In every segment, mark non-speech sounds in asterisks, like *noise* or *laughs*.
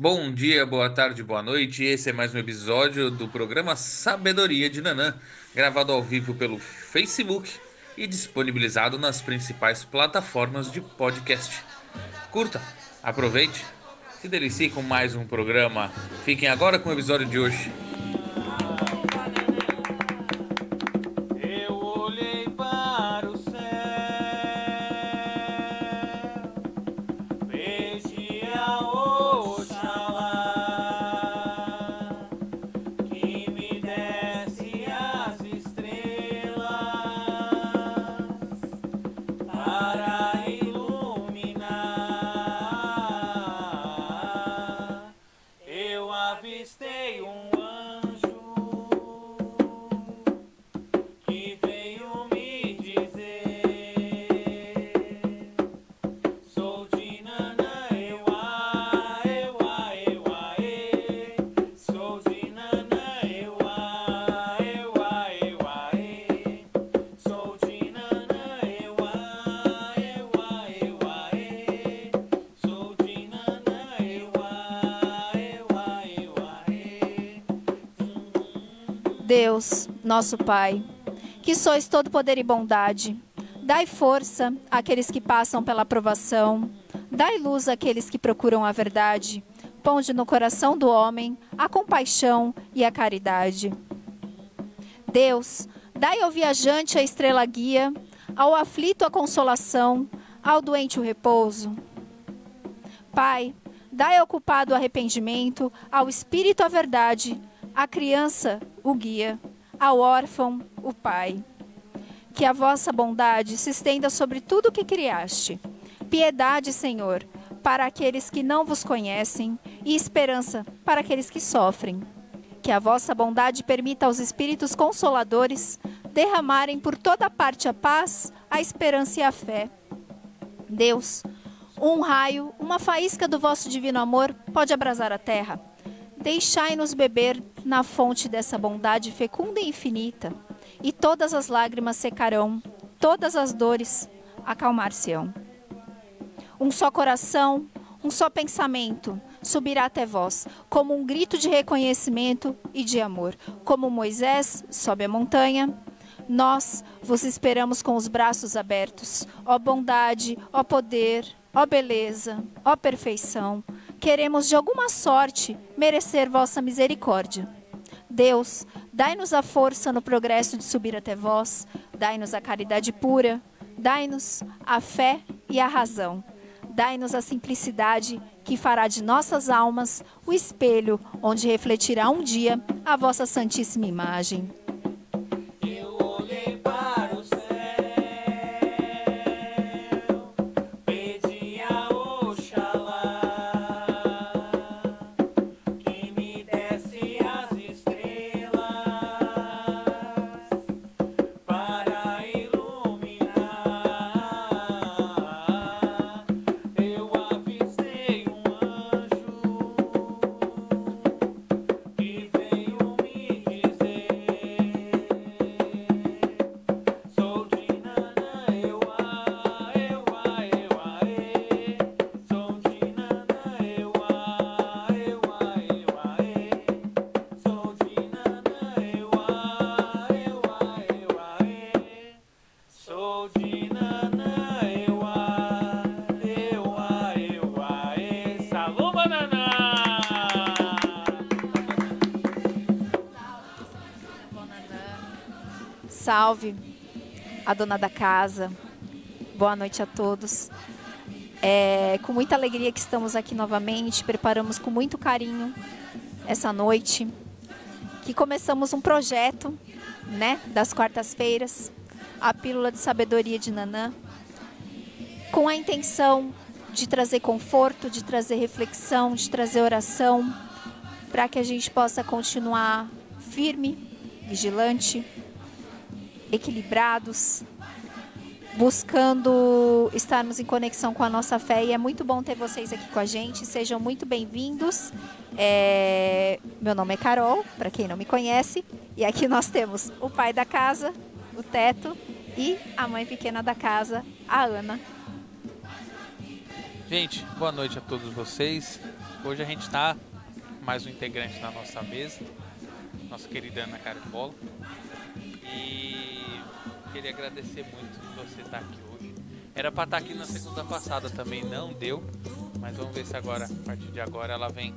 Bom dia, boa tarde, boa noite. Esse é mais um episódio do programa Sabedoria de Nanã, gravado ao vivo pelo Facebook e disponibilizado nas principais plataformas de podcast. Curta, aproveite, se delicie com mais um programa. Fiquem agora com o episódio de hoje. Deus, nosso Pai, que sois todo poder e bondade, dai força àqueles que passam pela provação, dai luz àqueles que procuram a verdade, ponde no coração do homem a compaixão e a caridade. Deus, dai ao viajante a estrela guia, ao aflito a consolação, ao doente o repouso. Pai, dai ao culpado o arrependimento, ao espírito a verdade, à criança o guia, ao órfão o pai. Que a vossa bondade se estenda sobre tudo o que criaste. Piedade, Senhor, para aqueles que não vos conhecem e esperança para aqueles que sofrem. Que a vossa bondade permita aos espíritos consoladores derramarem por toda parte a paz, a esperança e a fé. Deus, um raio, uma faísca do vosso divino amor pode abrasar a terra. Deixai-nos beber na fonte dessa bondade fecunda e infinita, e todas as lágrimas secarão, todas as dores acalmar-se-ão. Um só coração, um só pensamento subirá até vós, como um grito de reconhecimento e de amor. Como Moisés sobe a montanha, nós vos esperamos com os braços abertos. Ó bondade, ó poder, ó beleza, ó perfeição, queremos de alguma sorte merecer vossa misericórdia. Deus, dai-nos a força no progresso de subir até vós, dai-nos a caridade pura, dai-nos a fé e a razão. Dai-nos a simplicidade que fará de nossas almas o espelho onde refletirá um dia a vossa santíssima imagem. Salve, a dona da casa. Boa noite a todos. É com muita alegria que estamos aqui novamente. Preparamos com muito carinho essa noite. Que começamos um projeto, né, das quartas-feiras, a Pílula de Sabedoria de Nanã, com a intenção de trazer conforto, de trazer reflexão, de trazer oração, para que a gente possa continuar firme, vigilante, equilibrados, buscando estarmos em conexão com a nossa fé. E é muito bom ter vocês aqui com a gente. Sejam muito bem-vindos. É, Meu nome é Carol, para quem não me conhece. E aqui nós temos o pai da casa, o Teto, e a mãe pequena da casa, a Ana. Gente, boa noite a todos vocês. Hoje a gente está mais um integrante na nossa mesa, nossa querida Ana Caribola. E queria agradecer muito você estar aqui hoje. Era para estar aqui na segunda passada também, não deu, mas vamos ver se agora, a partir de agora, ela vem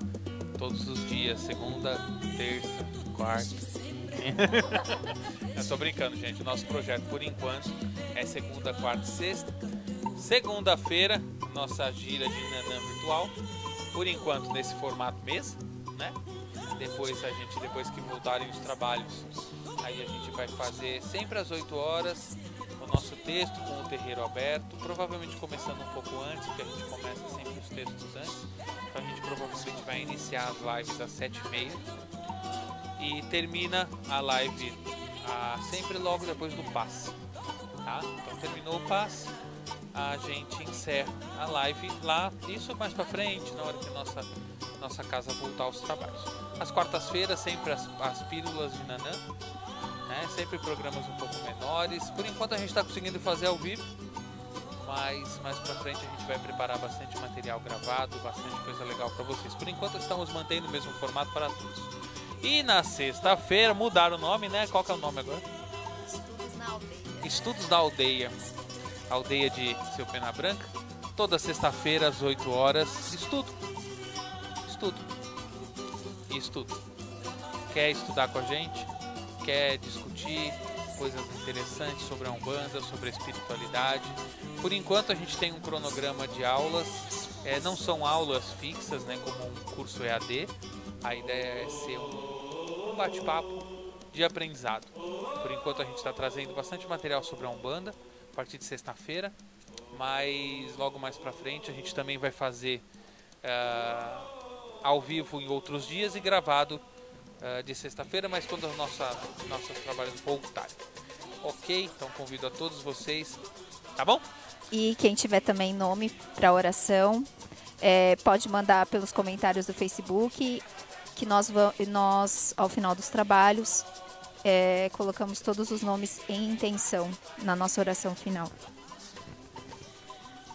todos os dias, segunda, terça, quarta. *laughs* Eu tô brincando, gente. Nosso projeto, por enquanto, é segunda, quarta e sexta. Segunda-feira, nossa gira de Nanã virtual. Por enquanto, nesse formato mesa, né? Depois a gente, depois que voltarem os trabalhos, aí a gente vai fazer sempre às 8 horas o nosso texto com o terreiro aberto, provavelmente começando um pouco antes, porque a gente começa sempre os textos antes. Então a gente provavelmente vai iniciar as lives às 7h30 e termina a live ah, sempre logo depois do passe. Tá? Então terminou o passe, a gente encerra a live lá, isso mais pra frente, na hora que nossa, nossa casa voltar aos trabalhos. Às quartas-feiras, sempre as, as pílulas de Nanã, né? sempre programas um pouco menores. Por enquanto a gente está conseguindo fazer ao vivo, mas mais pra frente a gente vai preparar bastante material gravado, bastante coisa legal para vocês. Por enquanto estamos mantendo o mesmo formato para todos. E na sexta-feira mudaram o nome, né? Qual que é o nome agora? Estudos na aldeia. Estudos da Aldeia, aldeia de Seu Pena Branca. Toda sexta-feira às 8 horas, estudo. Estudo. Estudo. Quer estudar com a gente? Quer discutir coisas interessantes sobre a Umbanda, sobre a espiritualidade? Por enquanto a gente tem um cronograma de aulas. É, não são aulas fixas, né, como um curso EAD. A ideia é ser um, bate-papo de aprendizado. Por enquanto a gente está trazendo bastante material sobre a Umbanda a partir de sexta-feira, mas logo mais para frente a gente também vai fazer ah, ao vivo em outros dias e gravado ah, de sexta-feira, mas quando os nossa, nossos trabalhos voltarem. Ok? Então convido a todos vocês, tá bom? E quem tiver também nome para oração, é, pode mandar pelos comentários do Facebook, que nós, nós ao final dos trabalhos, é, colocamos todos os nomes em intenção na nossa oração final.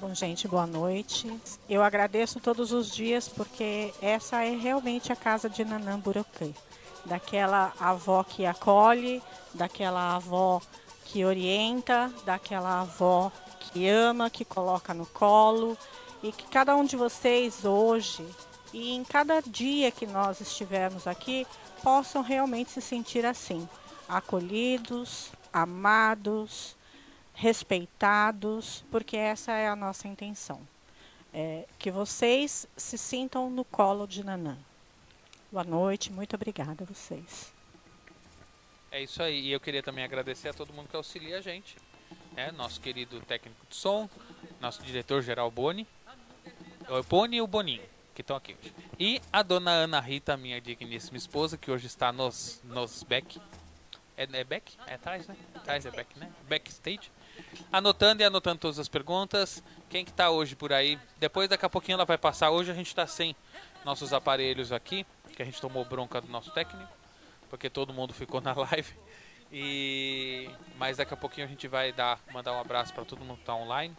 Bom, gente, boa noite. Eu agradeço todos os dias porque essa é realmente a casa de Nanã Burocan. Daquela avó que acolhe, daquela avó que orienta, daquela avó que ama, que coloca no colo. E que cada um de vocês hoje e em cada dia que nós estivermos aqui possam realmente se sentir assim, acolhidos, amados, respeitados, porque essa é a nossa intenção. É, que vocês se sintam no colo de Nanã. Boa noite, muito obrigada a vocês. É isso aí. E eu queria também agradecer a todo mundo que auxilia a gente. né? Nosso querido técnico de som, nosso diretor-geral Boni. O Boni e o Boninho, que estão aqui hoje. E a dona Ana Rita, minha digníssima esposa, que hoje está nos, nos back. É, é back? É atrás, né? Atrás é back, né? Backstage. Anotando e anotando todas as perguntas. Quem que tá hoje por aí? Depois, daqui a pouquinho ela vai passar. Hoje a gente está sem nossos aparelhos aqui, que a gente tomou bronca do nosso técnico porque todo mundo ficou na *laughs* live. E mas daqui a pouquinho a gente vai dar mandar um abraço para todo mundo que tá online,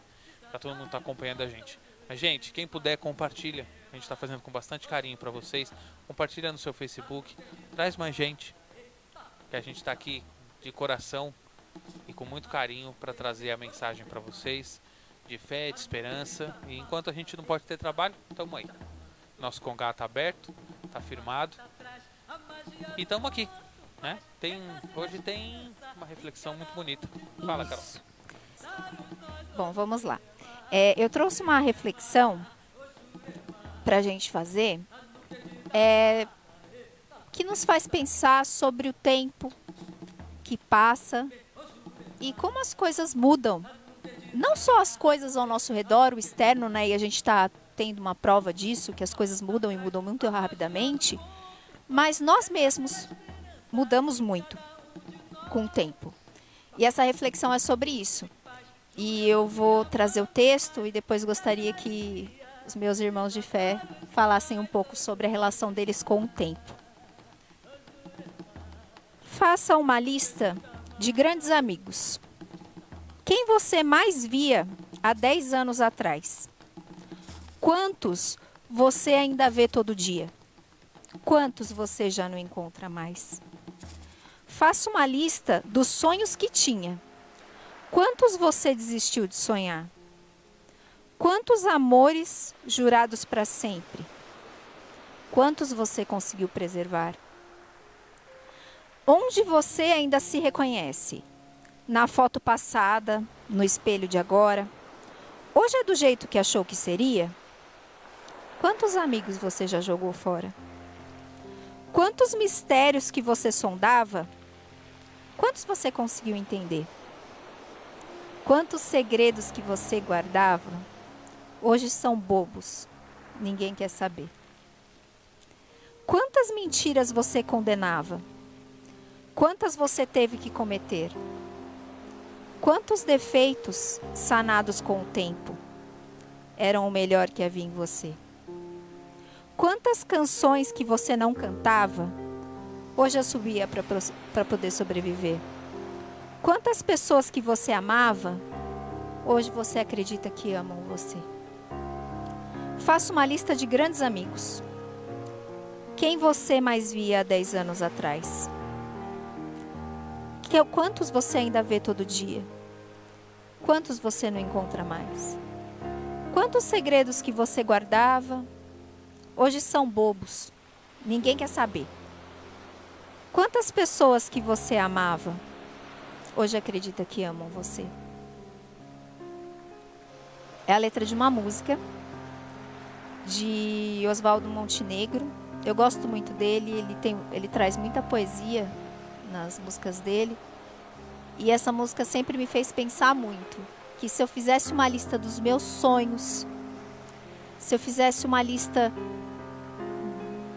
para todo mundo que tá acompanhando a gente. Mas gente, quem puder compartilha. A gente está fazendo com bastante carinho para vocês. Compartilha no seu Facebook, traz mais gente. Que a gente está aqui de coração e com muito carinho para trazer a mensagem para vocês de fé, de esperança. E enquanto a gente não pode ter trabalho, estamos aí. Nosso congá tá aberto, tá firmado. E estamos aqui, né? Tem, hoje tem uma reflexão muito bonita. Fala, Carol. Isso. Bom, vamos lá. É, eu trouxe uma reflexão para a gente fazer é, que nos faz pensar sobre o tempo que passa e como as coisas mudam. Não só as coisas ao nosso redor, o externo, né? E a gente está tendo uma prova disso, que as coisas mudam e mudam muito rapidamente, mas nós mesmos mudamos muito com o tempo. E essa reflexão é sobre isso. E eu vou trazer o texto e depois gostaria que os meus irmãos de fé falassem um pouco sobre a relação deles com o tempo. Faça uma lista de grandes amigos. Quem você mais via há 10 anos atrás? Quantos você ainda vê todo dia? Quantos você já não encontra mais? Faça uma lista dos sonhos que tinha. Quantos você desistiu de sonhar? Quantos amores jurados para sempre? Quantos você conseguiu preservar? Onde você ainda se reconhece? Na foto passada, no espelho de agora? Hoje é do jeito que achou que seria? Quantos amigos você já jogou fora? Quantos mistérios que você sondava? Quantos você conseguiu entender? Quantos segredos que você guardava? Hoje são bobos. Ninguém quer saber. Quantas mentiras você condenava? Quantas você teve que cometer? Quantos defeitos sanados com o tempo eram o melhor que havia em você? Quantas canções que você não cantava, hoje subia para poder sobreviver? Quantas pessoas que você amava, hoje você acredita que amam você? Faça uma lista de grandes amigos. Quem você mais via há 10 anos atrás? Que, quantos você ainda vê todo dia? Quantos você não encontra mais? Quantos segredos que você guardava, hoje são bobos. Ninguém quer saber. Quantas pessoas que você amava, hoje acredita que amam você? É a letra de uma música de Oswaldo Montenegro. Eu gosto muito dele, ele, tem, ele traz muita poesia nas músicas dele. E essa música sempre me fez pensar muito que se eu fizesse uma lista dos meus sonhos, se eu fizesse uma lista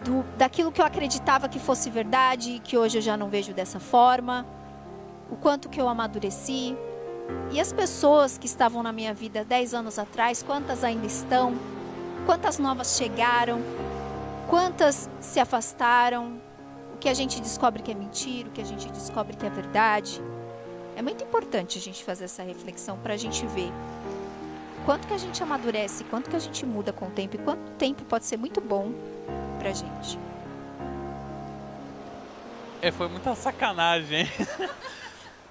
do, daquilo que eu acreditava que fosse verdade, que hoje eu já não vejo dessa forma, o quanto que eu amadureci. E as pessoas que estavam na minha vida 10 anos atrás, quantas ainda estão? Quantas novas chegaram? Quantas se afastaram? O que a gente descobre que é mentira, o que a gente descobre que é verdade. É muito importante a gente fazer essa reflexão para a gente ver quanto que a gente amadurece, quanto que a gente muda com o tempo e quanto tempo pode ser muito bom pra gente. É, foi muita sacanagem.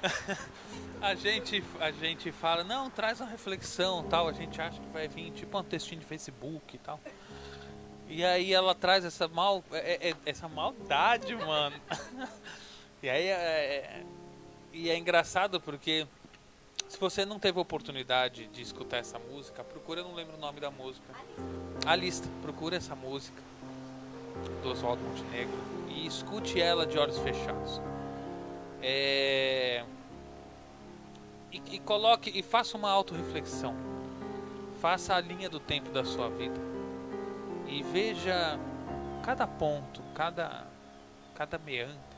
*laughs* a gente, a gente fala, não, traz uma reflexão tal, a gente acha que vai vir tipo um textinho de Facebook e tal. E aí ela traz essa mal, é, é, essa maldade, mano. *laughs* e aí é, é, e é engraçado porque se você não teve oportunidade de escutar essa música, procura, eu não lembro o nome da música. A lista, procura essa música do Oswaldo Montenegro e escute ela de olhos fechados. É... E, e coloque e faça uma autorreflexão. Faça a linha do tempo da sua vida e veja cada ponto, cada cada meandro.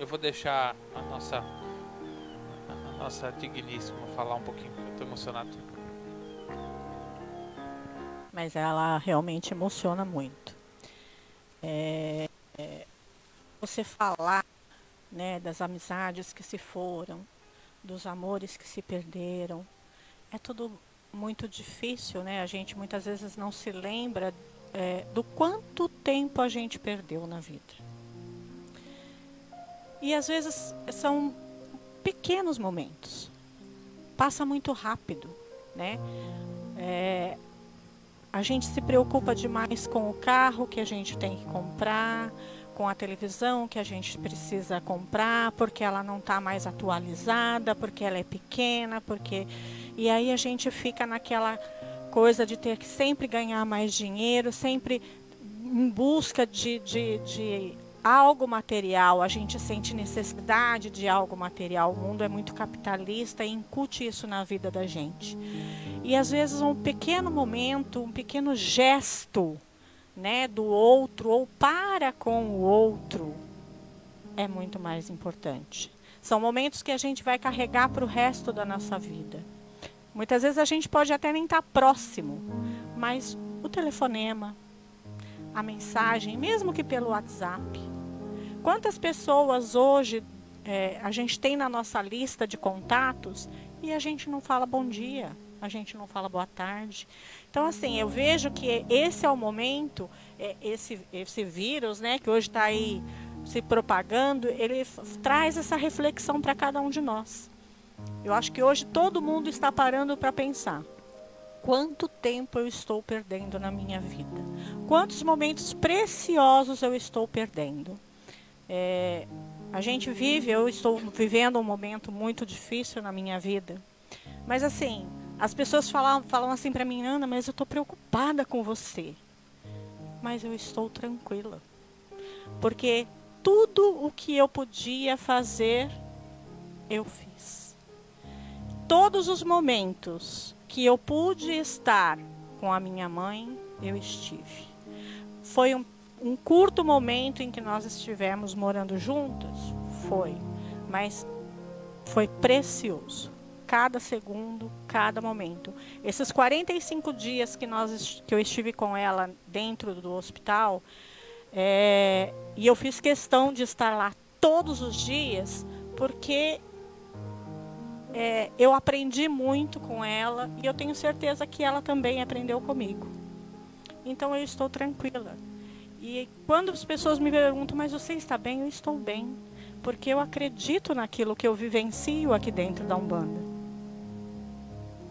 Eu vou deixar a nossa a nossa digníssima falar um pouquinho, eu tô emocionado mas ela realmente emociona muito. É, é, você falar né, das amizades que se foram, dos amores que se perderam, é tudo muito difícil, né? A gente muitas vezes não se lembra é, do quanto tempo a gente perdeu na vida. E às vezes são pequenos momentos. Passa muito rápido, né? É, a gente se preocupa demais com o carro que a gente tem que comprar, com a televisão que a gente precisa comprar, porque ela não está mais atualizada, porque ela é pequena, porque. E aí a gente fica naquela coisa de ter que sempre ganhar mais dinheiro, sempre em busca de, de, de algo material, a gente sente necessidade de algo material. O mundo é muito capitalista e incute isso na vida da gente. E às vezes um pequeno momento, um pequeno gesto, né, do outro ou para com o outro é muito mais importante. São momentos que a gente vai carregar para o resto da nossa vida. Muitas vezes a gente pode até nem estar tá próximo, mas o telefonema, a mensagem, mesmo que pelo WhatsApp. Quantas pessoas hoje é, a gente tem na nossa lista de contatos e a gente não fala bom dia? a gente não fala boa tarde. Então, assim, eu vejo que esse é o momento, é, esse, esse vírus, né, que hoje está aí se propagando, ele traz essa reflexão para cada um de nós. Eu acho que hoje todo mundo está parando para pensar. Quanto tempo eu estou perdendo na minha vida? Quantos momentos preciosos eu estou perdendo? É, a gente vive, eu estou vivendo um momento muito difícil na minha vida. Mas assim, as pessoas falam, falam assim para mim, Ana, mas eu estou preocupada com você. Mas eu estou tranquila. Porque tudo o que eu podia fazer, eu fiz. Todos os momentos que eu pude estar com a minha mãe, eu estive. Foi um, um curto momento em que nós estivemos morando juntas? Foi. Mas foi precioso. Cada segundo, cada momento. Esses 45 dias que, nós, que eu estive com ela dentro do hospital, é, e eu fiz questão de estar lá todos os dias, porque é, eu aprendi muito com ela e eu tenho certeza que ela também aprendeu comigo. Então eu estou tranquila. E quando as pessoas me perguntam, mas você está bem? Eu estou bem. Porque eu acredito naquilo que eu vivencio aqui dentro da Umbanda.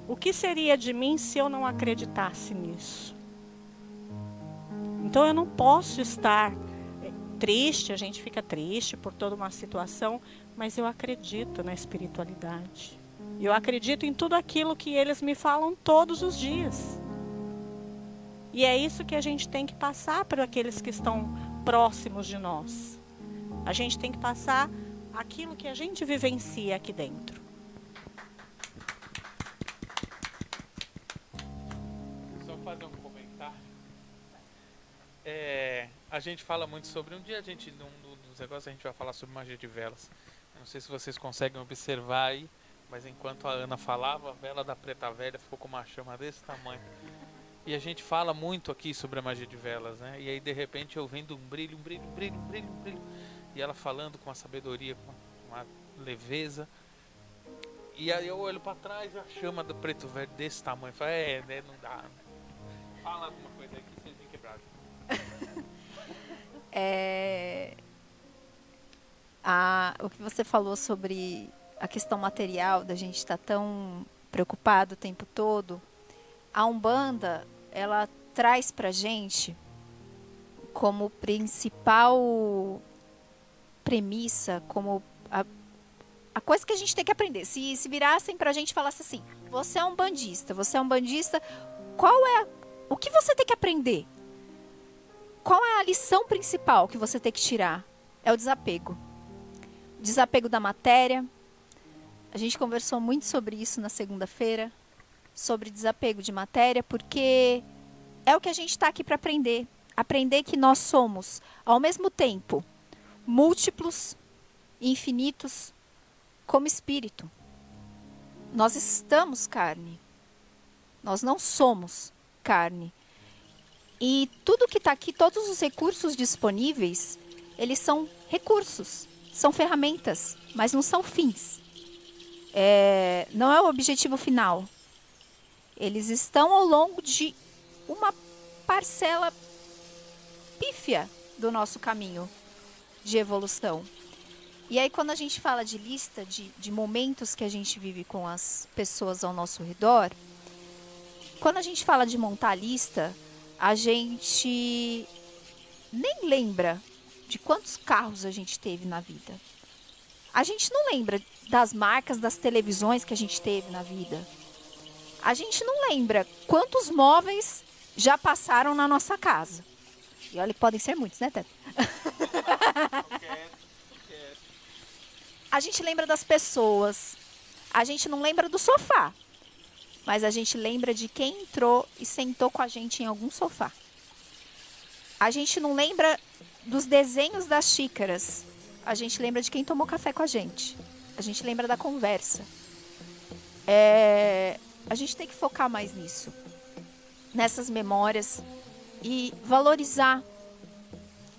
O que seria de mim se eu não acreditasse nisso? Então eu não posso estar eh, triste, a gente fica triste por toda uma situação, mas eu acredito na espiritualidade. Eu acredito em tudo aquilo que eles me falam todos os dias. E é isso que a gente tem que passar para aqueles que estão próximos de nós. A gente tem que passar aquilo que a gente vivencia aqui dentro. Só fazer um comentário. É, a gente fala muito sobre. Um dia a gente, num num dos negócios, a gente vai falar sobre magia de velas. Não sei se vocês conseguem observar aí, mas enquanto a Ana falava, a vela da preta velha ficou com uma chama desse tamanho. E a gente fala muito aqui sobre a magia de velas, né? E aí de repente eu vendo um brilho, um brilho, um brilho, um brilho, um brilho. E ela falando com a sabedoria, com uma leveza. E aí eu olho pra trás a chama do preto velho desse tamanho. Falo, é, né? Não dá. Fala alguma coisa aí que vocês me quebraram. *laughs* É, a- o que você falou sobre a questão material, da gente estar tão preocupado o tempo todo, a Umbanda, ela traz pra gente como principal premissa, como a, a coisa que a gente tem que aprender. Se, se virassem pra gente e falassem assim, você é um bandista, você é um bandista, qual é, a- o que você tem que aprender? Qual é a lição principal que você tem que tirar? É o desapego. Desapego da matéria. A gente conversou muito sobre isso na segunda-feira, sobre desapego de matéria, porque é o que a gente está aqui para aprender. Aprender que nós somos, ao mesmo tempo, múltiplos infinitos como espírito. Nós estamos carne. Nós não somos carne. E tudo que está aqui, todos os recursos disponíveis, eles são recursos, são ferramentas, mas não são fins. É, não é o objetivo final. Eles estão ao longo de uma parcela pífia do nosso caminho de evolução. E aí, quando a gente fala de lista de, de momentos que a gente vive com as pessoas ao nosso redor, quando a gente fala de montar a lista, a gente nem lembra de quantos carros a gente teve na vida. A gente não lembra das marcas das televisões que a gente teve na vida. A gente não lembra quantos móveis já passaram na nossa casa. E olha podem ser muitos, né, Teto? *laughs* A gente lembra das pessoas. A gente não lembra do sofá. Mas a gente lembra de quem entrou e sentou com a gente em algum sofá. A gente não lembra dos desenhos das xícaras. A gente lembra de quem tomou café com a gente. A gente lembra da conversa. É, a gente tem que focar mais nisso. Nessas memórias. E valorizar.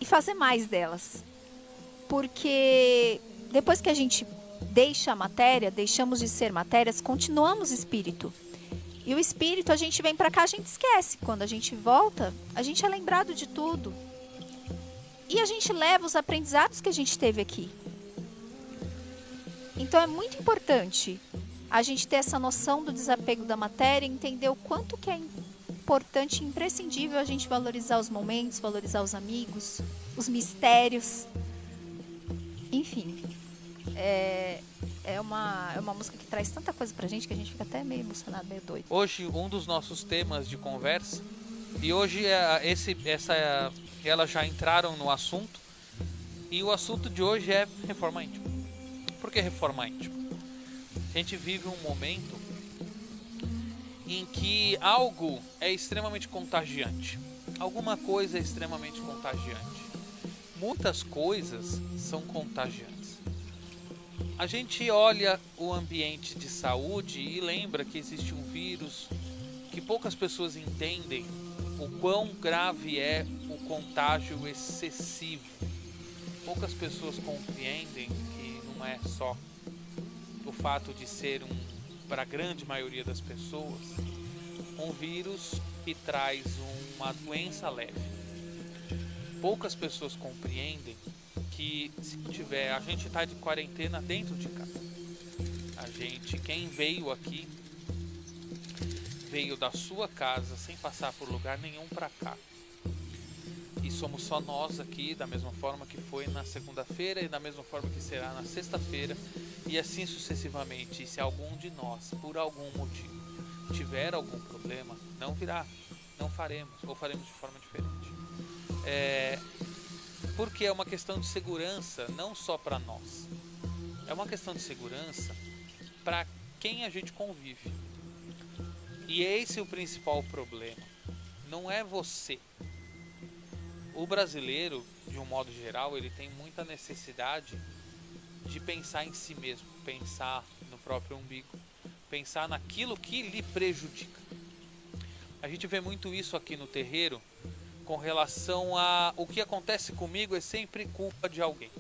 E fazer mais delas. Porque depois que a gente deixa a matéria, deixamos de ser matérias, continuamos espírito. E o espírito, a gente vem pra cá, a gente esquece. Quando a gente volta, a gente é lembrado de tudo. E a gente leva os aprendizados que a gente teve aqui. Então é muito importante a gente ter essa noção do desapego da matéria, entender o quanto que é importante imprescindível a gente valorizar os momentos, valorizar os amigos, os mistérios. Enfim, é, é, uma, é uma música que traz tanta coisa pra gente que a gente fica até meio emocionado, meio doido. Hoje um dos nossos temas de conversa e hoje é esse essa elas já entraram no assunto e o assunto de hoje é reforma íntima. Por que reforma íntima? A gente vive um momento em que algo é extremamente contagiante. Alguma coisa é extremamente contagiante. Muitas coisas são contagiantes. A gente olha o ambiente de saúde e lembra que existe um vírus que poucas pessoas entendem o quão grave é contágio excessivo. Poucas pessoas compreendem que não é só o fato de ser um, para a grande maioria das pessoas, um vírus que traz uma doença leve. Poucas pessoas compreendem que se tiver, a gente está de quarentena dentro de casa. A gente, quem veio aqui, veio da sua casa sem passar por lugar nenhum para cá. Somos só nós aqui, da mesma forma que foi na segunda-feira e da mesma forma que será na sexta-feira, e assim sucessivamente. E se algum de nós, por algum motivo, tiver algum problema, não virá, não faremos, ou faremos de forma diferente. É, porque é uma questão de segurança, não só para nós. É uma questão de segurança para quem a gente convive. E esse é o principal problema. Não é você. O brasileiro, de um modo geral, ele tem muita necessidade de pensar em si mesmo, pensar no próprio umbigo, pensar naquilo que lhe prejudica. A gente vê muito isso aqui no terreiro com relação a o que acontece comigo é sempre culpa de alguém.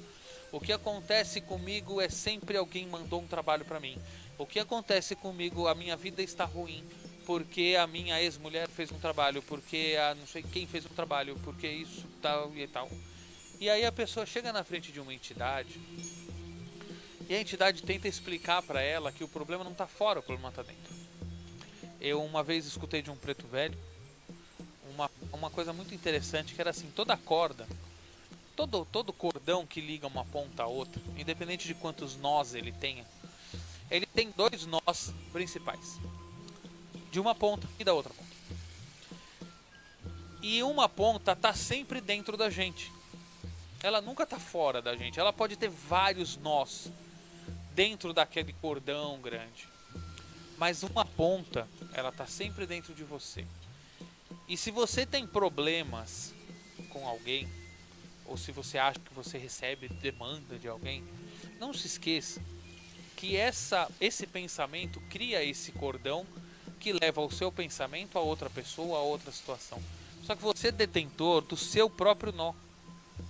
O que acontece comigo é sempre alguém mandou um trabalho para mim. O que acontece comigo, a minha vida está ruim porque a minha ex-mulher fez um trabalho, porque a não sei quem fez um trabalho, porque isso tal e tal. E aí a pessoa chega na frente de uma entidade e a entidade tenta explicar para ela que o problema não está fora, o problema está dentro. Eu uma vez escutei de um preto velho uma, uma coisa muito interessante que era assim, toda corda, todo, todo cordão que liga uma ponta a outra, independente de quantos nós ele tenha, ele tem dois nós principais de uma ponta e da outra ponta. E uma ponta está sempre dentro da gente. Ela nunca está fora da gente. Ela pode ter vários nós dentro daquele cordão grande. Mas uma ponta, ela está sempre dentro de você. E se você tem problemas com alguém, ou se você acha que você recebe demanda de alguém, não se esqueça que essa, esse pensamento cria esse cordão que leva o seu pensamento a outra pessoa, a outra situação. Só que você é detentor do seu próprio nó.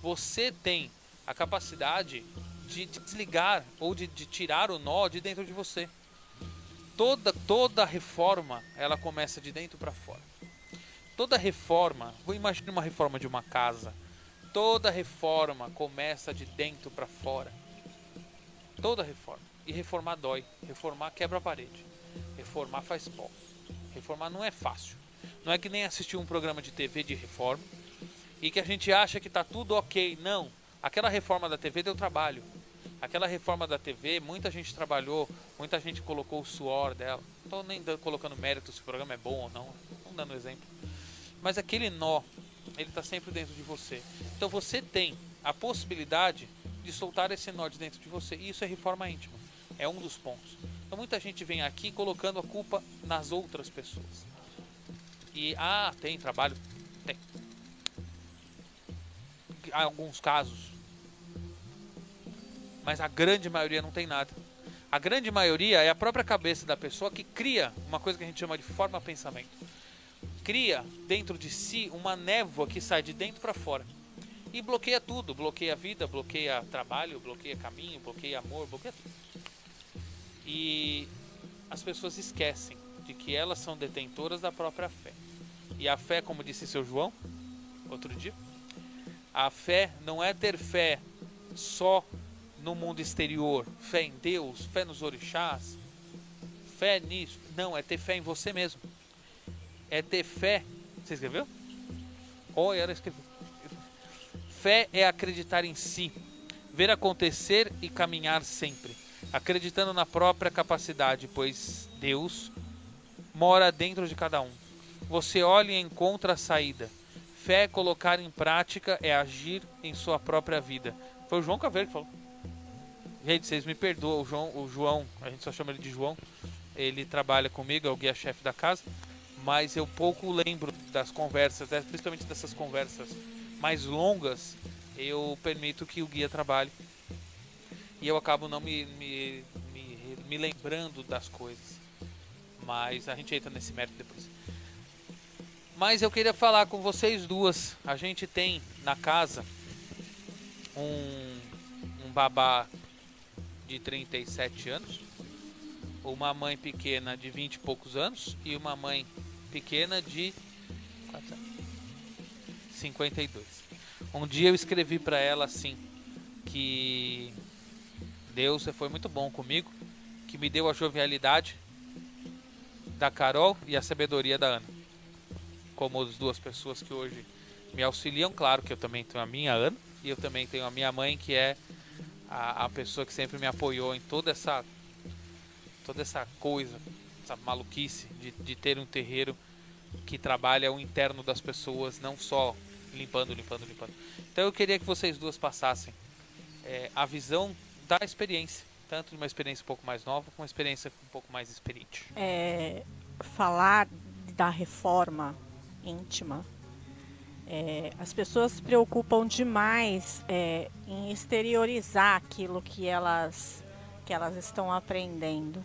Você tem a capacidade de desligar ou de, de tirar o nó de dentro de você. Toda, toda reforma, ela começa de dentro para fora. Toda reforma, vou imaginar uma reforma de uma casa. Toda reforma começa de dentro para fora. Toda reforma. E reformar dói. Reformar quebra a parede. Reformar faz pó. Reformar não é fácil. Não é que nem assistir um programa de TV de reforma e que a gente acha que está tudo ok. Não. Aquela reforma da TV deu trabalho. Aquela reforma da TV, muita gente trabalhou, muita gente colocou o suor dela. Não estou nem colocando mérito se o programa é bom ou não, não dando exemplo. Mas aquele nó, ele está sempre dentro de você. Então você tem a possibilidade de soltar esse nó de dentro de você. E isso é reforma íntima. É um dos pontos. Então muita gente vem aqui colocando a culpa nas outras pessoas. E ah, tem trabalho? Tem. Há alguns casos. Mas a grande maioria não tem nada. A grande maioria é a própria cabeça da pessoa que cria uma coisa que a gente chama de forma pensamento. Cria dentro de si uma névoa que sai de dentro para fora e bloqueia tudo, bloqueia a vida, bloqueia trabalho, bloqueia caminho, bloqueia amor, bloqueia tudo. E as pessoas esquecem de que elas são detentoras da própria fé. E a fé, como disse seu João outro dia, a fé não é ter fé só no mundo exterior, fé em Deus, fé nos orixás, fé nisso. Não, é ter fé em você mesmo. É ter fé. Você escreveu? Olha, ela escreveu. Fé é acreditar em si, ver acontecer e caminhar sempre, acreditando na própria capacidade, pois Deus mora dentro de cada um. Você olha e encontra a saída. Fé é colocar em prática, é agir em sua própria vida. Foi o João Caveiro que falou. Gente, vocês me perdoam, o João, o João, a gente só chama ele de João. Ele trabalha comigo, é o guia-chefe da casa, mas eu pouco lembro das conversas, né, principalmente dessas conversas mais longas, eu permito que o guia trabalhe. E eu acabo não me, me, me, me lembrando das coisas. Mas a gente entra nesse mérito depois. Mas eu queria falar com vocês duas. A gente tem na casa um, um babá de 37 anos, uma mãe pequena de 20 e poucos anos e uma mãe pequena de quantos anos? 52. Um dia eu escrevi para ela assim que Deus foi muito bom comigo, que me deu a jovialidade da Carol e a sabedoria da Ana. Como as duas pessoas que hoje me auxiliam, claro que eu também tenho a minha Ana e eu também tenho a minha mãe que é a, a pessoa que sempre me apoiou em toda essa toda essa coisa, essa maluquice de, de ter um terreiro que trabalha o interno das pessoas, não só limpando, limpando, limpando. Então eu queria que vocês duas passassem é, a visão da experiência, tanto de uma experiência um pouco mais nova, como uma experiência um pouco mais experiente. É, falar da reforma íntima é, as pessoas se preocupam demais é, em exteriorizar aquilo que elas, que elas estão aprendendo.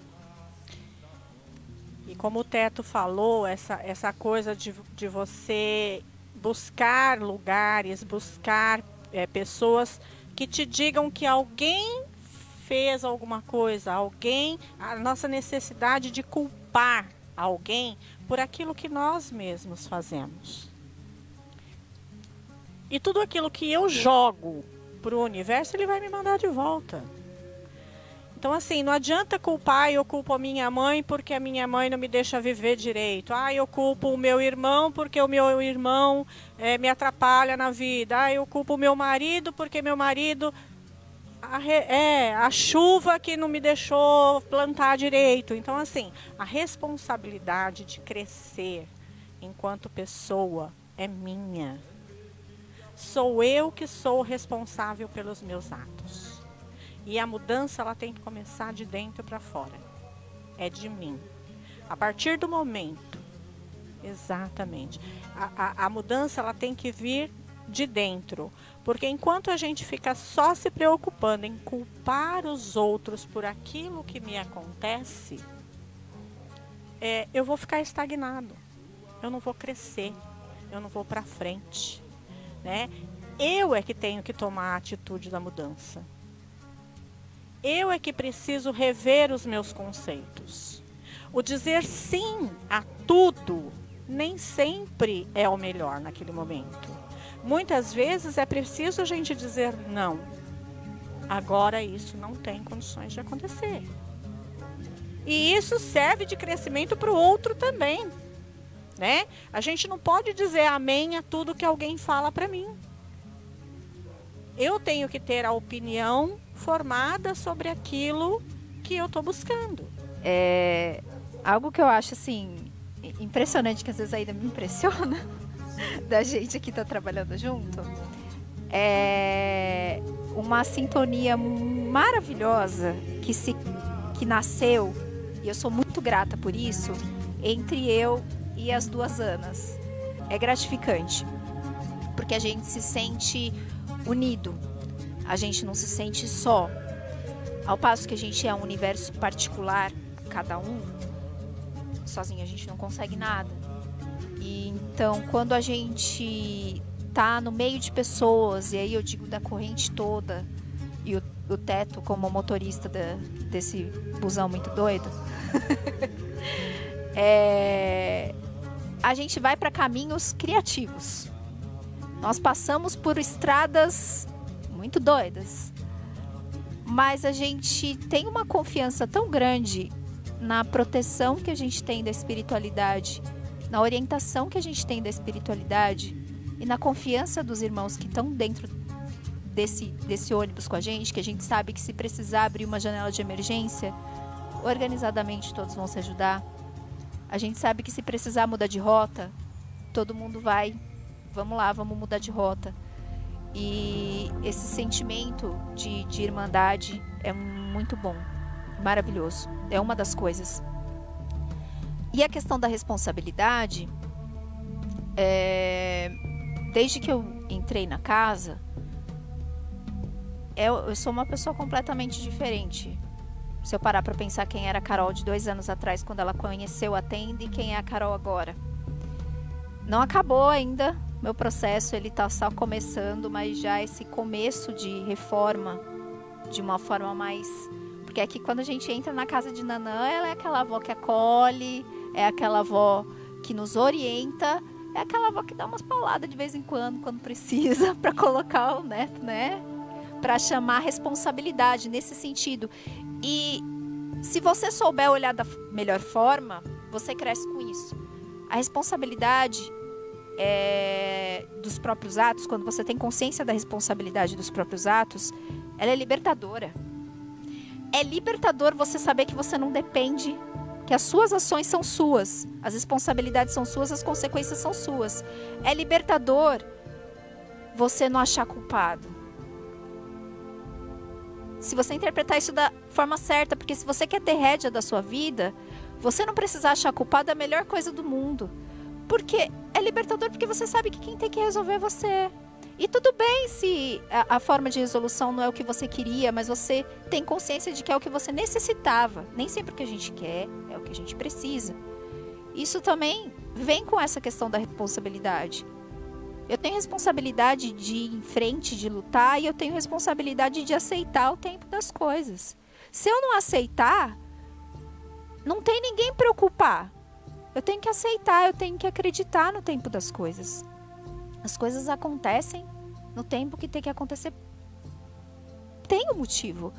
E como o Teto falou, essa, essa coisa de, de você buscar lugares, buscar é, pessoas que te digam que alguém fez alguma coisa, alguém, a nossa necessidade de culpar alguém por aquilo que nós mesmos fazemos. E tudo aquilo que eu jogo pro universo, ele vai me mandar de volta. Então, assim, não adianta culpar, eu culpo a minha mãe porque a minha mãe não me deixa viver direito. Ah, eu culpo o meu irmão porque o meu irmão é, me atrapalha na vida. Ah, eu culpo o meu marido porque meu marido. A é, a chuva que não me deixou plantar direito. Então, assim, a responsabilidade de crescer enquanto pessoa é minha. Sou eu que sou responsável pelos meus atos. E a mudança ela tem que começar de dentro para fora. É de mim. A partir do momento, exatamente, a, a, a mudança ela tem que vir de dentro. Porque enquanto a gente fica só se preocupando em culpar os outros por aquilo que me acontece, é, eu vou ficar estagnado. Eu não vou crescer. Eu não vou para frente né? Eu é que tenho que tomar a atitude da mudança. Eu é que preciso rever os meus conceitos. O dizer sim a tudo nem sempre é o melhor naquele momento. Muitas vezes é preciso a gente dizer não. Agora isso não tem condições de acontecer. E isso serve de crescimento para o outro também né? A gente não pode dizer amém a tudo que alguém fala para mim. Eu tenho que ter a opinião formada sobre aquilo que eu estou buscando. É algo que eu acho assim impressionante que às vezes ainda me impressiona *laughs* da gente que está trabalhando junto é uma sintonia maravilhosa que se que nasceu e eu sou muito grata por isso entre eu e as duas Anas. É gratificante, porque a gente se sente unido, a gente não se sente só. Ao passo que a gente é um universo particular, cada um, sozinho a gente não consegue nada. Então, quando a gente tá no meio de pessoas, e aí eu digo da corrente toda, e o, o teto como motorista da, desse busão muito doido. *laughs* é, a gente vai para caminhos criativos. Nós passamos por estradas muito doidas, mas a gente tem uma confiança tão grande na proteção que a gente tem da espiritualidade, na orientação que a gente tem da espiritualidade e na confiança dos irmãos que estão dentro desse, desse ônibus com a gente, que a gente sabe que se precisar abrir uma janela de emergência, organizadamente todos vão se ajudar. A gente sabe que se precisar mudar de rota, todo mundo vai. Vamos lá, vamos mudar de rota. E esse sentimento de, de irmandade é muito bom, maravilhoso. É uma das coisas. E a questão da responsabilidade, é, desde que eu entrei na casa, eu, eu sou uma pessoa completamente diferente. Se eu parar para pensar quem era a Carol de dois anos atrás, quando ela conheceu a Tenda, e quem é a Carol agora. Não acabou ainda meu processo, ele está só começando, mas já esse começo de reforma de uma forma mais. Porque aqui quando a gente entra na casa de Nanã, ela é aquela avó que acolhe, é aquela avó que nos orienta, é aquela avó que dá umas pauladas de vez em quando, quando precisa, *laughs* para colocar o neto, né? Para chamar responsabilidade nesse sentido. E se você souber olhar da melhor forma, você cresce com isso. A responsabilidade é, dos próprios atos, quando você tem consciência da responsabilidade dos próprios atos, ela é libertadora. É libertador você saber que você não depende, que as suas ações são suas, as responsabilidades são suas, as consequências são suas. É libertador você não achar culpado se você interpretar isso da forma certa, porque se você quer ter rédea da sua vida, você não precisa achar culpado a melhor coisa do mundo. Porque é libertador porque você sabe que quem tem que resolver é você. E tudo bem se a, a, forma de resolução não é o que você queria, mas você tem consciência de que é o que você necessitava. Nem sempre o que a gente quer é o que a gente precisa. Isso também vem com essa questão da responsabilidade. Eu tenho responsabilidade de ir em frente, de lutar, e eu tenho responsabilidade de aceitar o tempo das coisas. Se eu não aceitar, não tem ninguém preocupar. Eu tenho que aceitar, eu tenho que acreditar no tempo das coisas. As coisas acontecem no tempo que tem que acontecer. Tem um motivo.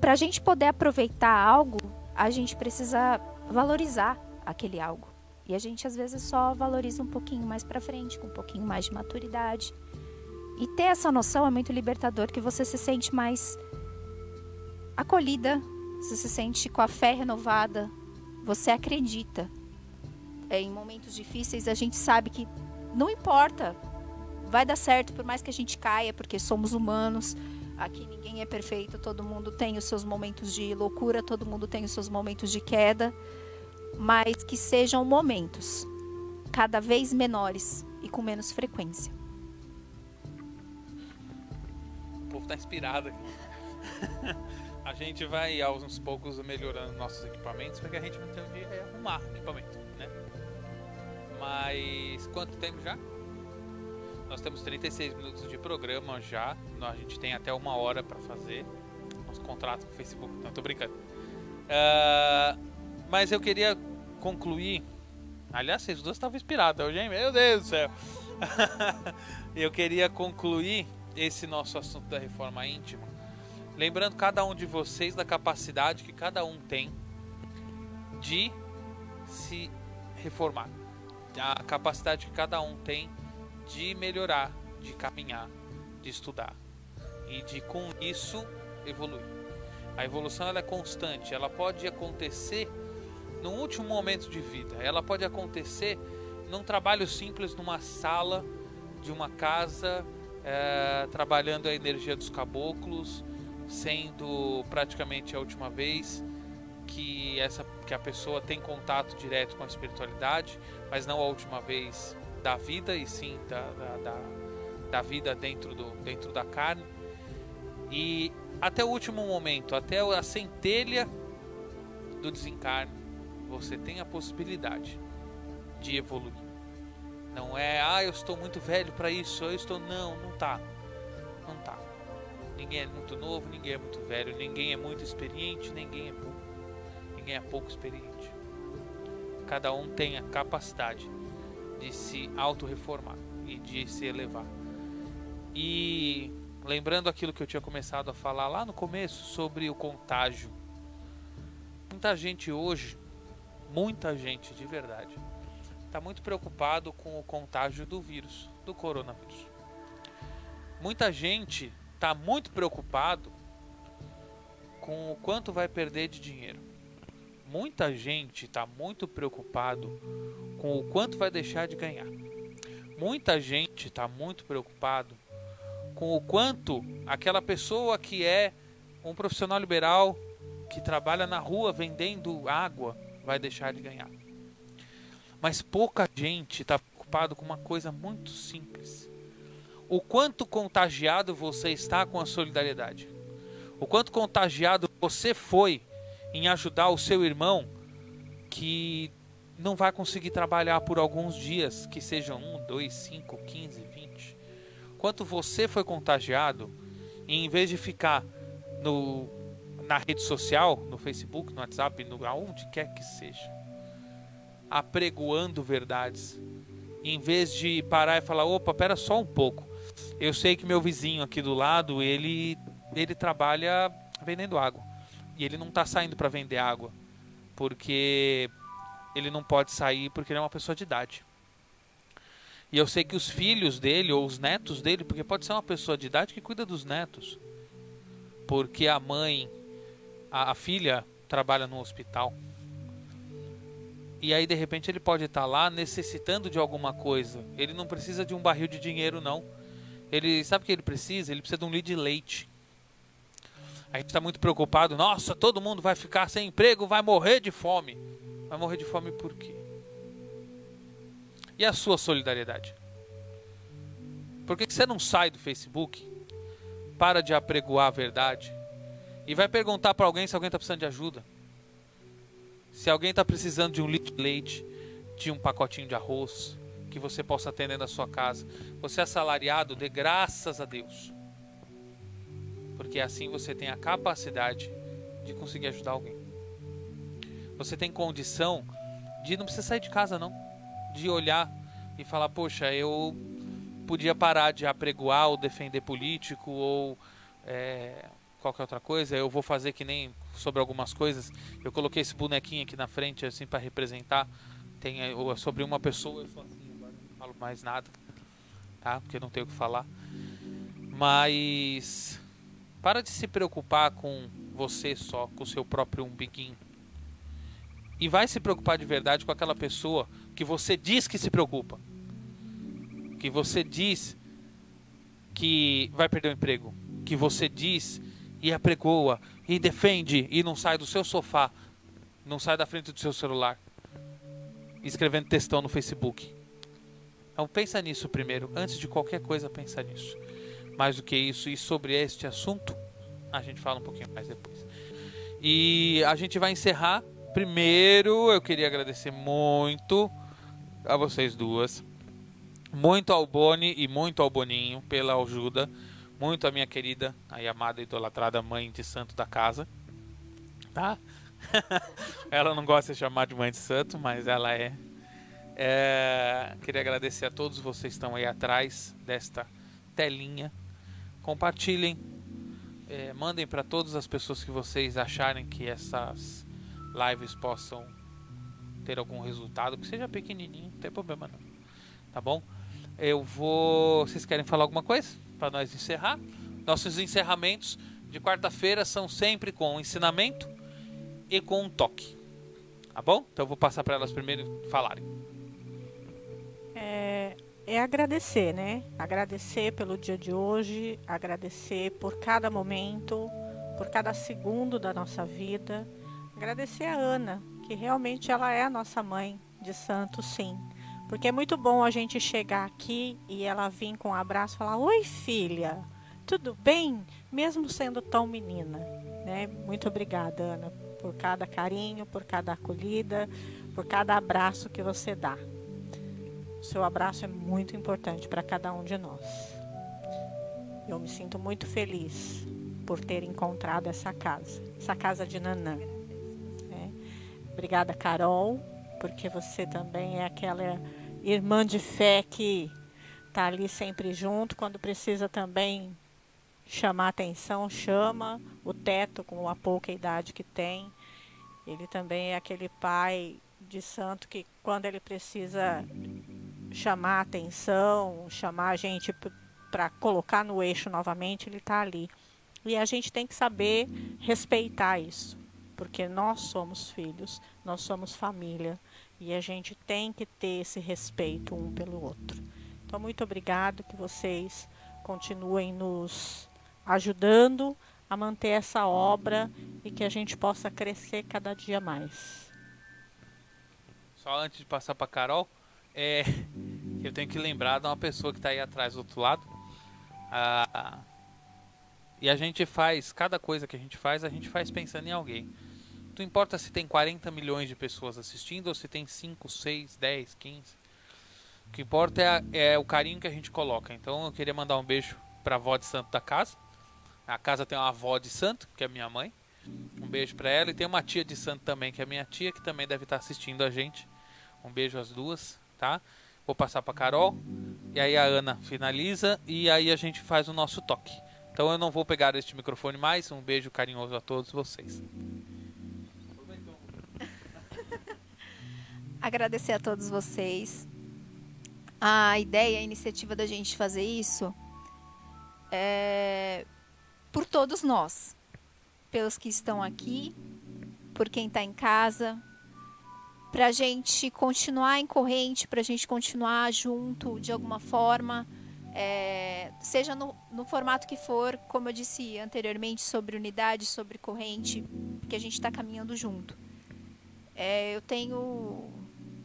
Para a gente poder aproveitar algo, a gente precisa valorizar aquele algo. E a gente às vezes só valoriza um pouquinho mais para frente, com um pouquinho mais de maturidade. E ter essa noção é muito libertador, que você se sente mais acolhida, você se sente com a fé renovada, você acredita. É, em momentos difíceis a gente sabe que não importa, vai dar certo, por mais que a gente caia, porque somos humanos. Aqui ninguém é perfeito, todo mundo tem os seus momentos de loucura, todo mundo tem os seus momentos de queda mas que sejam momentos cada vez menores e com menos frequência. O povo tá inspirado aqui. *laughs* a gente vai aos poucos melhorando nossos equipamentos para que a gente não tenha de arrumar equipamento? Mas quanto tempo já? Nós temos 36 minutos de programa já. A gente tem até uma hora para fazer nosso contrato com o Facebook. Não, tô brincando. Uh, mas eu queria concluir. Aliás, vocês duas estavam inspirados hoje, hein? Meu Deus do céu! *laughs* eu queria concluir esse nosso assunto da reforma íntima. Lembrando cada um de vocês da capacidade que cada um tem de se reformar. A capacidade que cada um tem de melhorar, de caminhar, de estudar. E de com isso evoluir. A evolução ela é constante, ela pode acontecer no último momento de vida. Ela pode acontecer num trabalho simples, numa sala de uma casa, é, trabalhando a energia dos caboclos, sendo praticamente a última vez que essa que a pessoa tem contato direto com a espiritualidade, mas não a última vez da vida e sim da, da, da, da vida dentro, do, dentro da carne. E até o último momento, até a centelha do desencarne, você tem a possibilidade de evoluir. Não é, ah, eu estou muito velho para isso, eu estou não, não tá. Não tá. Ninguém é muito novo, ninguém é muito velho, ninguém é muito experiente, ninguém é. Ninguém é pouco experiente. cada um tem a capacidade de se auto-reformar e de se elevar. E lembrando aquilo que eu tinha começado a falar lá no começo sobre o contágio. Muita gente hoje, muita gente de verdade, está muito preocupado com o contágio do vírus, do coronavírus. Muita gente está muito preocupado com o quanto vai perder de dinheiro. Muita gente está muito preocupado com o quanto vai deixar de ganhar. Muita gente está muito preocupado com o quanto aquela pessoa que é um profissional liberal que trabalha na rua vendendo água vai deixar de ganhar. Mas pouca gente está preocupado com uma coisa muito simples. O quanto contagiado você está com a solidariedade. O quanto contagiado você foi em ajudar o seu irmão que não vai conseguir trabalhar por alguns dias, que sejam um, dois, cinco, quinze, vinte. Quanto você foi contagiado e em vez de ficar no, na rede social, no Facebook, no WhatsApp, no aonde quer que seja, apregoando verdades, em vez de parar e falar, opa, pera só um pouco. Eu sei que meu vizinho aqui do lado, ele ele trabalha vendendo água. E ele não está saindo para vender água, porque ele não pode sair porque ele é uma pessoa de idade. E eu sei que os filhos dele ou os netos dele, porque pode ser uma pessoa de idade que cuida dos netos, porque a mãe, a, a filha trabalha no hospital. E aí de repente ele pode estar lá necessitando de alguma coisa. Ele não precisa de um barril de dinheiro não. Ele sabe o que ele precisa? Ele precisa de um litro de leite. A gente está muito preocupado. Nossa, todo mundo vai ficar sem emprego, vai morrer de fome. Vai morrer de fome por quê? E a sua solidariedade? Por que, você não sai do Facebook, para de apregoar a verdade e vai perguntar para alguém se alguém está precisando de ajuda? Se alguém está precisando de um litro de leite, de um pacotinho de arroz, que você possa atender na sua casa. Você é assalariado, dê graças a Deus. Porque assim você tem a capacidade de conseguir ajudar alguém. Você tem condição de não precisa sair de casa não, de olhar e falar, poxa, eu podia parar de apregoar ou defender político ou é, qualquer outra coisa. Eu vou fazer que nem sobre algumas coisas. Eu coloquei esse bonequinho aqui na frente assim para representar. Tem é, sobre uma pessoa. Eu sou assim, agora não falo mais nada, tá? Porque não tenho o que falar. Mas para de se preocupar com você só, com o seu próprio umbiguinho. E vai se preocupar de verdade com aquela pessoa que você diz que se preocupa. Que você diz que vai perder o emprego. Que você diz e apregoa e defende e não sai do seu sofá, não sai da frente do seu celular, escrevendo textão no Facebook. Então pensa nisso primeiro, antes de qualquer coisa pensa nisso mais do que isso e sobre este assunto a gente fala um pouquinho mais depois. E a gente vai encerrar. Primeiro, eu queria agradecer muito a vocês duas, muito ao Boni e muito ao Boninho pela ajuda, muito a minha querida, a amada e idolatrada mãe de santo da casa, tá? *laughs* ela não gosta de chamar de mãe de santo, mas ela é. é. Queria agradecer a todos vocês que estão aí atrás desta telinha compartilhem, é, mandem para todas as pessoas que vocês acharem que essas lives possam ter algum resultado, que seja pequenininho, não tem problema não. Tá bom? Eu vou. Vocês querem falar alguma coisa para nós encerrar? Nossos encerramentos de quarta-feira são sempre com ensinamento e com um toque. Tá bom? Então eu vou passar para elas primeiro falarem. É, é agradecer, né? Agradecer pelo dia de hoje, agradecer por cada momento, por cada segundo da nossa vida. Agradecer a Ana, que realmente ela é a nossa mãe de santo, sim. Porque é muito bom a gente chegar aqui e ela vir com um abraço e falar: Oi, filha, tudo bem? Mesmo sendo tão menina. Né? Muito obrigada, Ana, por cada carinho, por cada acolhida, por cada abraço que você dá. Seu abraço é muito importante para cada um de nós. Eu me sinto muito feliz por ter encontrado essa casa, essa casa de Nanã. É. Obrigada, Carol, porque você também é aquela irmã de fé que está ali sempre junto, quando precisa também chamar atenção, chama o teto com a pouca idade que tem. Ele também é aquele pai de santo que quando ele precisa chamar atenção, chamar a gente para colocar no eixo novamente, ele está ali. E a gente tem que saber respeitar isso, porque nós somos filhos, nós somos família e a gente tem que ter esse respeito um pelo outro. Então, muito obrigado que vocês continuem nos ajudando a manter essa obra e que a gente possa crescer cada dia mais. Só antes de passar para Carol, é, eu tenho que lembrar de uma pessoa que está aí atrás do outro lado. Ah, e a gente faz, cada coisa que a gente faz, a gente faz pensando em alguém. Não importa se tem 40 milhões de pessoas assistindo ou se tem 5, 6, 10, 15. O que importa é, é o carinho que a gente coloca. Então eu queria mandar um beijo para a avó de santo da casa. A casa tem uma avó de santo, que é minha mãe. Um beijo para ela. E tem uma tia de santo também, que é minha tia, que também deve estar assistindo a gente. Um beijo às duas, tá? Vou passar para Carol. E aí a Ana finaliza. E aí a gente faz o nosso toque. Então eu não vou pegar este microfone mais. Um beijo carinhoso a todos vocês. *laughs* agradecer a todos vocês. A ideia, a iniciativa da gente fazer isso é por todos nós, pelos que estão aqui, por quem está em casa, para a gente continuar em corrente, para a gente continuar junto de alguma forma, é, seja no, no formato que for, como eu disse anteriormente, sobre unidade, sobre corrente, que a gente está caminhando junto. É, eu tenho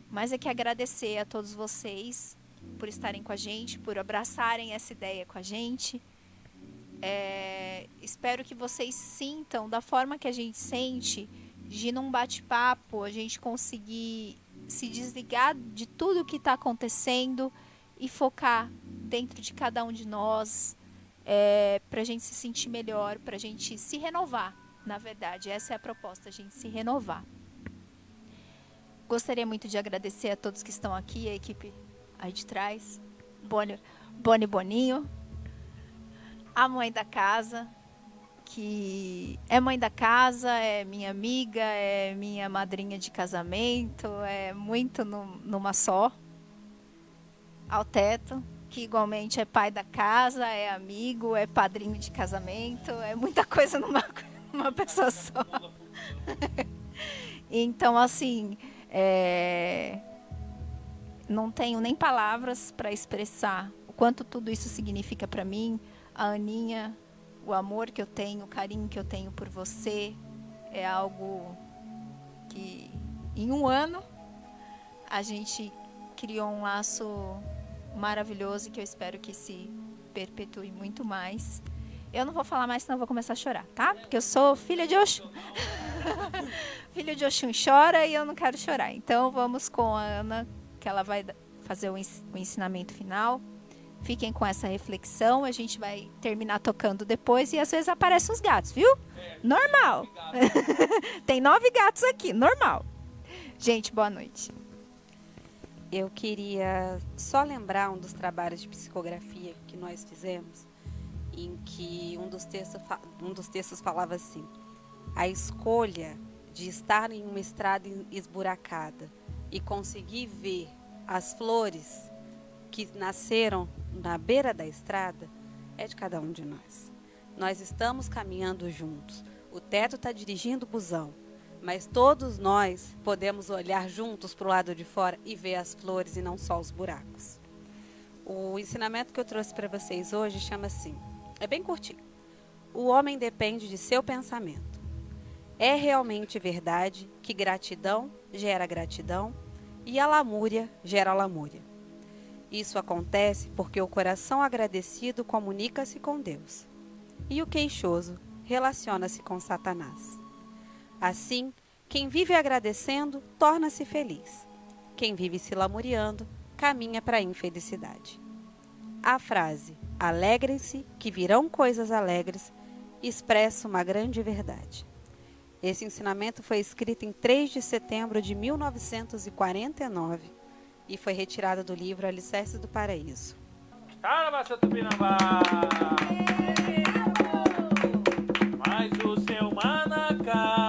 mais é que agradecer a todos vocês por estarem com a gente, por abraçarem essa ideia com a gente. É, espero que vocês sintam da forma que a gente sente, de num bate-papo a gente conseguir se desligar de tudo que está acontecendo e focar dentro de cada um de nós, é, para a gente se sentir melhor, para a gente se renovar. Na verdade, essa é a proposta, a gente se renovar. Gostaria muito de agradecer a todos que estão aqui, a equipe aí de trás, Boni, Boni Boninho, a mãe da casa, que é mãe da casa, é minha amiga, é minha madrinha de casamento, é muito no- numa só. Ao teto, que igualmente é pai da casa, é amigo, é padrinho de casamento, é muita *laughs* coisa numa, numa pessoa só. *laughs* então, assim, é, não tenho nem palavras para expressar o quanto tudo isso significa para mim. A Aninha, o amor que eu tenho, o carinho que eu tenho por você é algo que em um ano a gente criou um laço maravilhoso que eu espero que se perpetue muito mais. Eu não vou falar mais, senão vou começar a chorar, tá? Porque eu sou filha de Oxum. *laughs* Filho de Oxum chora e eu não quero chorar. Então vamos com a Ana, que ela vai fazer o ensinamento final. Fiquem com essa reflexão, a gente vai terminar tocando depois e às vezes aparecem uns gatos, viu? Normal. *laughs* Tem nove gatos aqui, normal. Gente, boa noite. Eu queria só lembrar um dos trabalhos de psicografia que nós fizemos, em que um dos textos, um dos textos falava assim: a escolha de estar em uma estrada esburacada e conseguir ver as flores que nasceram na beira da estrada é de cada um de nós. Nós estamos caminhando juntos. O teto está dirigindo o busão, mas todos nós podemos olhar juntos para o lado de fora e ver as flores e não só os buracos. O ensinamento que eu trouxe para vocês hoje chama assim: é bem curtinho. O homem depende de seu pensamento. É realmente verdade que gratidão gera gratidão e a lamúria gera lamúria. Isso acontece porque o coração agradecido comunica-se com Deus e o queixoso relaciona-se com Satanás. Assim, quem vive agradecendo torna-se feliz. Quem vive se lamuriando caminha para a infelicidade. A frase alegrem-se que virão coisas alegres expressa uma grande verdade. Esse ensinamento foi escrito em 3 de setembro de 1949 e foi retirada do livro Alicerces do Paraíso. Caramba, seu Tupinambá! Mas o seu Manacá